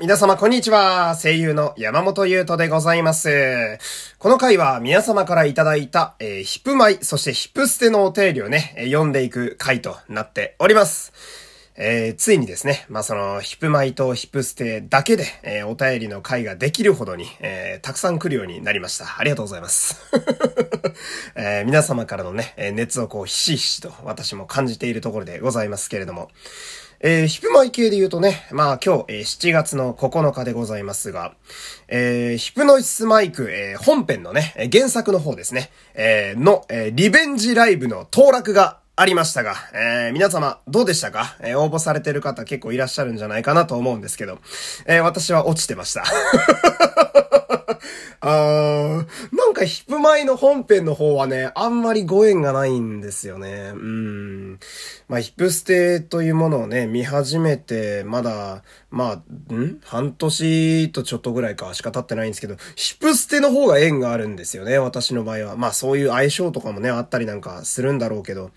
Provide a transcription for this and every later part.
皆様こんにちは。声優の山本優斗でございます。この回は皆様からいただいた、えー、ヒップマイ、そしてヒップステのお便りをね、読んでいく回となっております。えー、ついにですね、まあ、その、ヒップマイとヒップステだけで、えー、お便りの回ができるほどに、えー、たくさん来るようになりました。ありがとうございます。え、皆様からのね、熱をこう、ひしひしと私も感じているところでございますけれども、えー、ヒプマイ系で言うとね、まあ今日、えー、7月の9日でございますが、えー、ヒプノイスマイク、えー、本編のね、原作の方ですね、えー、の、えー、リベンジライブの当落がありましたが、えー、皆様どうでしたか、えー、応募されてる方結構いらっしゃるんじゃないかなと思うんですけど、えー、私は落ちてました。あー、かヒップマイの本編の方はね、あんまりご縁がないんですよね。うん。まあ、ヒップステというものをね、見始めて、まだ、まあ、ん？半年とちょっとぐらいかしか経ってないんですけど、ヒプステの方が縁があるんですよね、私の場合は。まあ、そういう相性とかもね、あったりなんかするんだろうけど。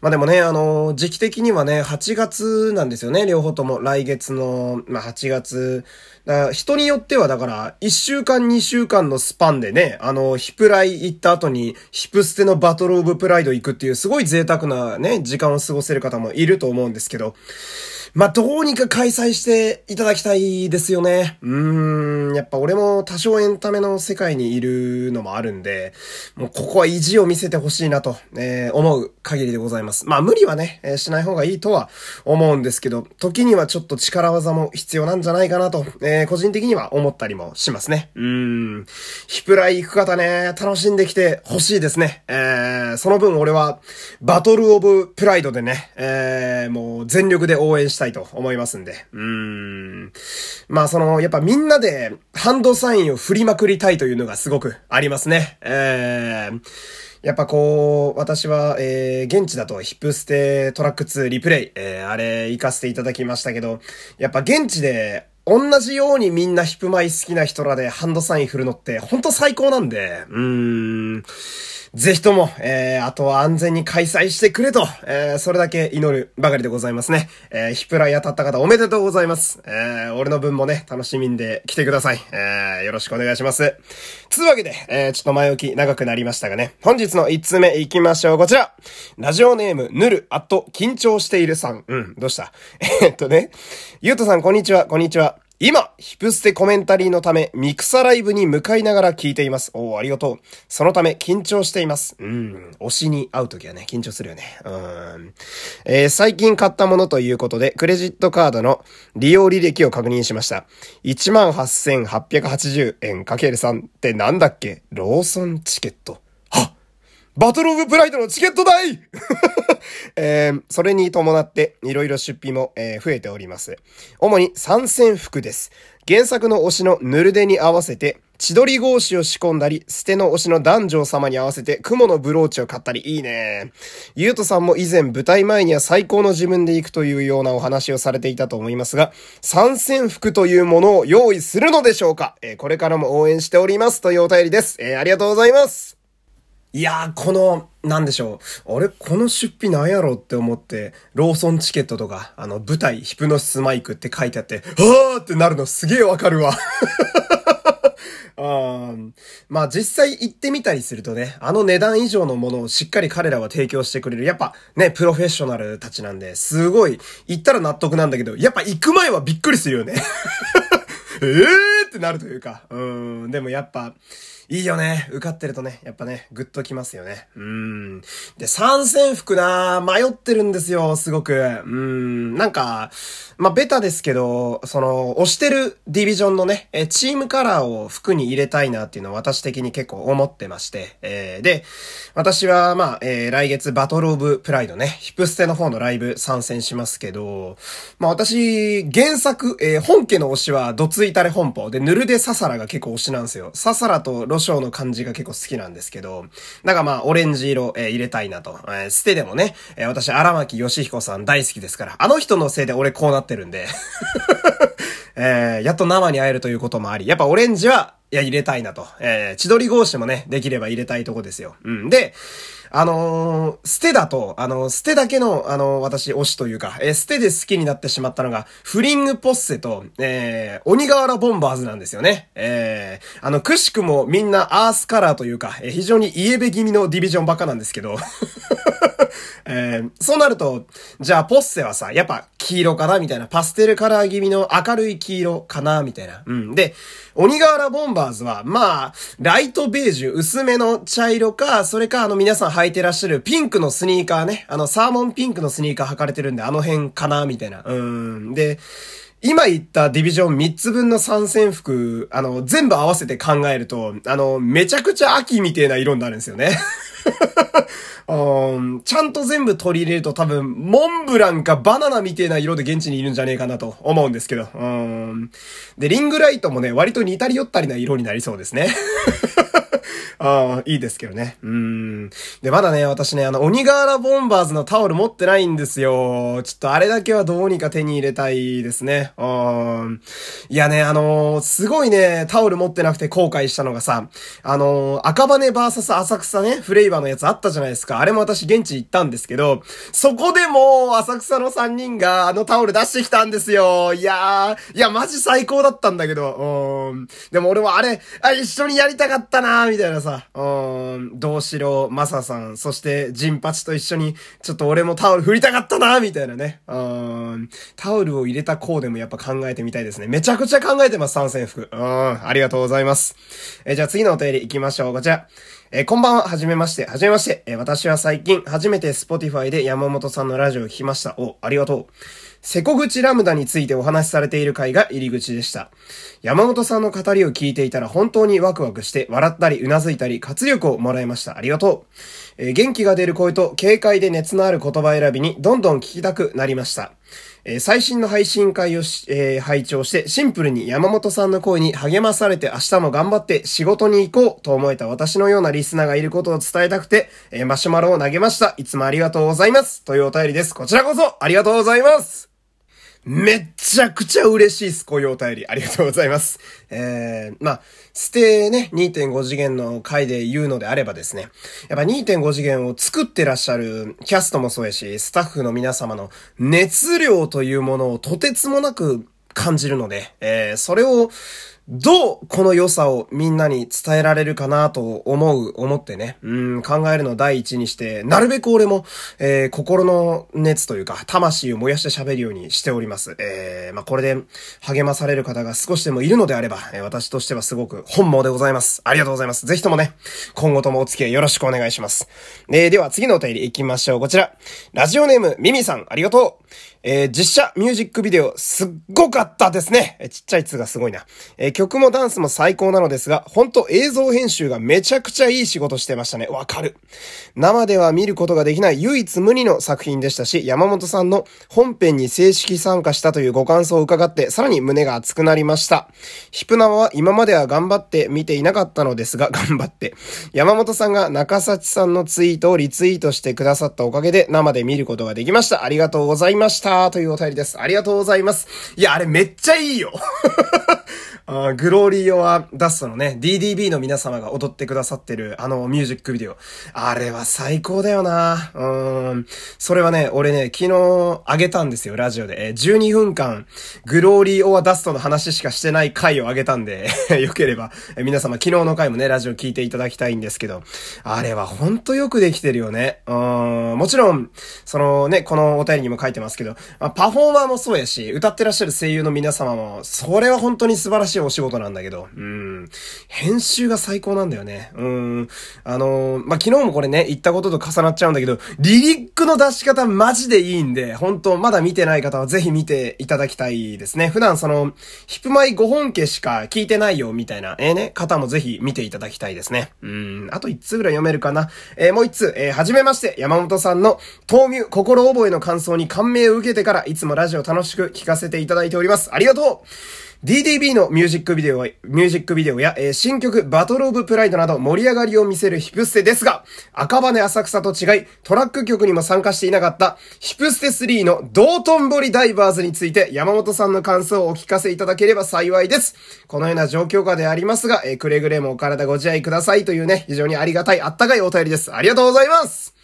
まあでもね、あの、時期的にはね、8月なんですよね、両方とも。来月の、まあ8月、だ人によってはだから、1週間2週間のスパンでね、あの、ヒプライ行った後に、ヒプステのバトルオブプライド行くっていう、すごい贅沢なね、時間を過ごせる方もいると思うんですけど、まあ、どうにか開催していただきたいですよね。うーん、やっぱ俺も多少エンタメの世界にいるのもあるんで、もうここは意地を見せてほしいなと、えー、思う限りでございます。まあ、無理はね、えー、しない方がいいとは思うんですけど、時にはちょっと力技も必要なんじゃないかなと、えー、個人的には思ったりもしますね。うーん、ヒプライ行く方ね、楽しんできてほしいですね。えー、その分俺は、バトルオブプライドでね、えー、もう全力で応援したたいと思いますんで。うーん。まあその、やっぱみんなでハンドサインを振りまくりたいというのがすごくありますね。えー、やっぱこう、私は、えー、現地だとヒップステトラック2リプレイ、えー、あれ行かせていただきましたけど、やっぱ現地で同じようにみんなヒップマイ好きな人らでハンドサイン振るのってほんと最高なんで、うーん。ぜひとも、えー、あとは安全に開催してくれと、えー、それだけ祈るばかりでございますね。えー、ヒプライ当たった方おめでとうございます。えー、俺の分もね、楽しみんで来てください。えー、よろしくお願いします。つうわけで、えー、ちょっと前置き長くなりましたがね、本日の1つ目行きましょう。こちらラジオネーム、ぬる、あと、緊張しているさん。うん、どうした？えっとね、ゆうとさん、こんにちは、こんにちは。今、ヒプステコメンタリーのため、ミクサライブに向かいながら聞いています。おー、ありがとう。そのため、緊張しています。うん、推しに会うときはね、緊張するよね。うん。えー、最近買ったものということで、クレジットカードの利用履歴を確認しました。18,880円 ×3 ってなんだっけ？ローソンチケット。バトルオブプライドのチケット代 えー、それに伴って、いろいろ出費も、えー、増えております。主に参戦服です。原作の推しのヌルデに合わせて、千鳥格子を仕込んだり、捨ての推しの男女様に合わせて雲のブローチを買ったり、いいね。ゆうとさんも以前舞台前には最高の自分で行くというようなお話をされていたと思いますが、参戦服というものを用意するのでしょうか、えー、これからも応援しておりますというお便りです。えー、ありがとうございます。いやー、この、なんでしょう。あれ、この出費なんやろって思って、ローソンチケットとか、あの、舞台、ヒプノシスマイクって書いてあって、はーってなるのすげえわかるわ。あまあ実際行ってみたりするとね、あの値段以上のものをしっかり彼らは提供してくれる。やっぱね、プロフェッショナルたちなんで、すごい、行ったら納得なんだけど、やっぱ行く前はびっくりするよね。えーってなるというか、うん、でもやっぱ、いいよね。受かってるとね、やっぱね、ぐっときますよね。うん。で、参戦服な迷ってるんですよ、すごく。うん。なんか、まあ、ベタですけど、その、押してるディビジョンのね、え、チームカラーを服に入れたいなっていうのは私的に結構思ってまして。えー、で、私は、まあ、えー、来月バトルオブプライドね、ヒプステの方のライブ参戦しますけど、まあ、私、原作、えー、本家の推しはドツイタレ本舗で、ヌルデササラが結構推しなんですよ。ササラとロショウの感じが結構好きなんですけど、なんかまあ、オレンジ色、えー、入れたいなと。えー、捨てでもね、えー、私、荒牧義彦さん大好きですから、あの人のせいで俺こうなってるんで えー、やっと生に会えるということもあり、やっぱオレンジは、いや、入れたいなと。えー、千鳥格子もね、できれば入れたいとこですよ。うん。で、あのー、ステだと、あのー、ステだけの、あのー、私推しというか、えー、ステで好きになってしまったのが、フリングポッセと、えー、鬼瓦ボンバーズなんですよね。えー、あの、くしくもみんなアースカラーというか、えー、非常にイエベ気味のディビジョンばっかなんですけど、えー、そうなると、じゃあポッセはさ、やっぱ黄色かなみたいな。パステルカラー気味の明るい黄色かなみたいな。うん。で、鬼瓦ボンバーズは、まあ、ライトベージュ、薄めの茶色か、それかあの皆さん履いてらっしゃるピンクのスニーカーね。あのサーモンピンクのスニーカー履かれてるんで、あの辺かなみたいな。うん。で、今言ったディビジョン3つ分の参戦服、あの、全部合わせて考えると、あの、めちゃくちゃ秋みたいな色になるんですよね。ちゃんと全部取り入れると多分、モンブランかバナナみたいな色で現地にいるんじゃねえかなと思うんですけど。で、リングライトもね、割と似たり寄ったりな色になりそうですね。ああ、いいですけどね。うん。で、まだね、私ね、あの、鬼瓦ボンバーズのタオル持ってないんですよ。ちょっとあれだけはどうにか手に入れたいですね。うん。いやね、あのー、すごいね、タオル持ってなくて後悔したのがさ、あのー、赤羽バーサス浅草ね、フレイバーのやつあったじゃないですか。あれも私現地行ったんですけど、そこでも、浅草の3人があのタオル出してきたんですよ。いやー、いや、マジ最高だったんだけど、うん。でも俺はあれ、あ、一緒にやりたかったなー、みたいなさ、うん、道城、マサさん、そしてジンパチと一緒に、ちょっと俺もタオル振りたかったなみたいなね。うん、タオルを入れたコーデもやっぱ考えてみたいですね。めちゃくちゃ考えてます、参戦服。うん、ありがとうございます。えじゃあ次のお便り行きましょう。こちら。えー、こんばんは、はじめまして、はじめまして。えー、私は最近、初めて Spotify で山本さんのラジオを聞きました。お、ありがとう。セコ口ラムダについてお話しされている回が入り口でした。山本さんの語りを聞いていたら本当にワクワクして笑ったり頷いたり活力をもらいました。ありがとう。えー、元気が出る声と軽快で熱のある言葉選びにどんどん聞きたくなりました。えー、最新の配信会をし、えー、拝聴してシンプルに山本さんの声に励まされて明日も頑張って仕事に行こうと思えた私のようなリスナーがいることを伝えたくて、え、マシュマロを投げました。いつもありがとうございます。というお便りです。こちらこそありがとうございます。めっちゃくちゃ嬉しいです。こういうお便り。ありがとうございます。えー、まあ、ステね、2.5次元の回で言うのであればですね、やっぱ2.5次元を作ってらっしゃるキャストもそうやし、スタッフの皆様の熱量というものをとてつもなく感じるので、えー、それを、どうこの良さをみんなに伝えられるかなと思う、思ってね、うん、考えるの第一にして、なるべく俺も、えー、心の熱というか、魂を燃やして喋るようにしております。えー、まあ、これで励まされる方が少しでもいるのであれば、え、私としてはすごく本望でございます。ありがとうございます。ぜひともね、今後ともお付き合いよろしくお願いします。えー、では次のお便り行きましょう。こちら。ラジオネーム、ミミさん、ありがとう。えー、実写ミュージックビデオ、すっごかったですね。えちっちゃい「つ」がすごいな。えー、曲もダンスも最高なのですが、ほんと映像編集がめちゃくちゃいい仕事してましたね。わかる。生では見ることができない唯一無二の作品でしたし、山本さんの本編に正式参加したというご感想を伺って、さらに胸が熱くなりました。ヒプナワは今までは頑張って見ていなかったのですが、頑張って。山本さんが中崎さんのツイートをリツイートしてくださったおかげで生で見ることができました。ありがとうございますました。というお便りです。ありがとうございます。いや、あれめっちゃいいよ あグローリー・オア・ダストのね、DDB の皆様が踊ってくださってるあのミュージックビデオ。あれは最高だよなうん。それはね、俺ね、昨日あげたんですよ、ラジオで。12分間、グローリー・オア・ダストの話しかしてない回をあげたんで よければ、皆様昨日の回もね、ラジオ聞いていただきたいんですけど、あれはほんとよくできてるよね。うん。もちろん、そのね、このお便りにも書いてますけど、まあ、パフォーマーもそうやし、歌ってらっしゃる声優の皆様も、それは本当に素晴らしいお仕事なんだけど、うん。編集が最高なんだよね。うん。あのー、まあ、昨日もこれね、言ったことと重なっちゃうんだけど、リリックの出し方マジでいいんで、本当まだ見てない方はぜひ見ていただきたいですね。普段その、ヒップマイ5本家しか聞いてないよ、みたいな、えー、ね、方もぜひ見ていただきたいですね。うん。あと1通ぐらい読めるかな。えー、もう1通、えー、はじめまして、山本さんの、豆乳、心覚えの感想に感銘を受けてから、いつもラジオ楽しく聞かせていただいております。ありがとう DDB のミュージックビデオ、ミュージックビデオや、えー、新曲バトルオブプライドなど盛り上がりを見せるヒプステですが、赤羽浅草と違い、トラック曲にも参加していなかったヒプステ3の道頓堀ダイバーズについて山本さんの感想をお聞かせいただければ幸いです。このような状況下でありますが、えー、くれぐれもお体ご自愛くださいというね、非常にありがたい、あったかいお便りです。ありがとうございます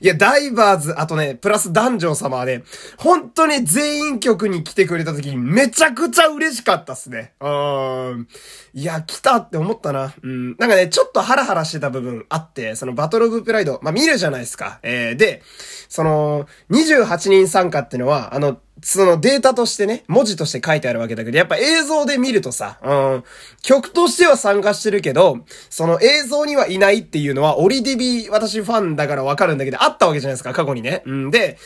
いや、ダイバーズ、あとね、プラスダンジョン様はね、本当に全員曲に来てくれた時にめちゃくちゃ嬉しかったっすね。うん。いや、来たって思ったな。うん。なんかね、ちょっとハラハラしてた部分あって、そのバトルオブプライド、まあ、見るじゃないですか。えー、で、その、28人参加ってのは、あの、そのデータとしてね、文字として書いてあるわけだけど、やっぱ映像で見るとさ、うん、曲としては参加してるけど、その映像にはいないっていうのは、オリディビ私ファンだからわかるんだけど、あったわけじゃないですか、過去にね。うん、で、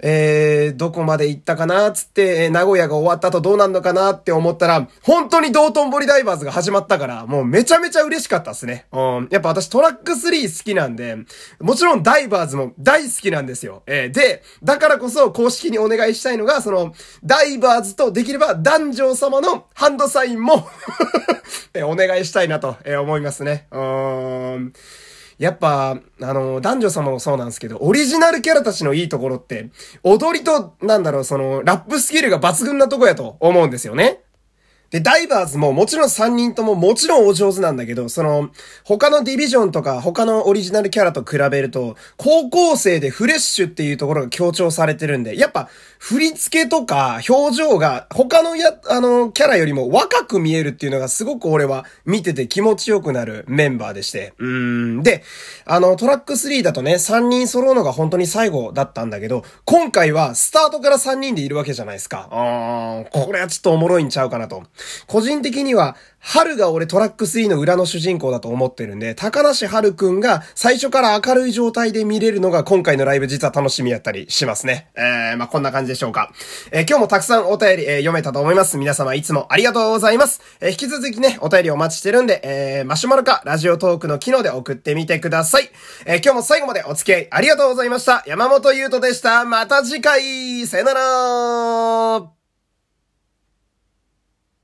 えー、どこまで行ったかなつって、えー、名古屋が終わった後どうなんのかなって思ったら、本当に道頓堀ダイバーズが始まったから、もうめちゃめちゃ嬉しかったっすね。うん。やっぱ私トラック3好きなんで、もちろんダイバーズも大好きなんですよ。えー、で、だからこそ公式にお願いしたいのが、その、ダイバーズとできれば男女様のハンドサインも えお願いしたいなと、えー思いますね。うん。やっぱ、あの、男女様もそうなんですけど、オリジナルキャラたちのいいところって、踊りと、なんだろう、その、ラップスキルが抜群なとこやと思うんですよね。で、ダイバーズももちろん3人とももちろんお上手なんだけど、その、他のディビジョンとか他のオリジナルキャラと比べると、高校生でフレッシュっていうところが強調されてるんで、やっぱ、振り付けとか表情が他のや、あの、キャラよりも若く見えるっていうのがすごく俺は見てて気持ちよくなるメンバーでして。うん。で、あの、トラック3だとね、3人揃うのが本当に最後だったんだけど、今回はスタートから3人でいるわけじゃないですか。あー、これはちょっとおもろいんちゃうかなと。個人的には、春が俺トラック3の裏の主人公だと思ってるんで、高梨春くんが最初から明るい状態で見れるのが今回のライブ実は楽しみやったりしますね。えー、まあ、こんな感じでしょうか。えー、今日もたくさんお便り、えー、読めたと思います。皆様いつもありがとうございます。えー、引き続きね、お便りお待ちしてるんで、えー、マシュマロかラジオトークの機能で送ってみてください。えー、今日も最後までお付き合いありがとうございました。山本優斗でした。また次回さよなら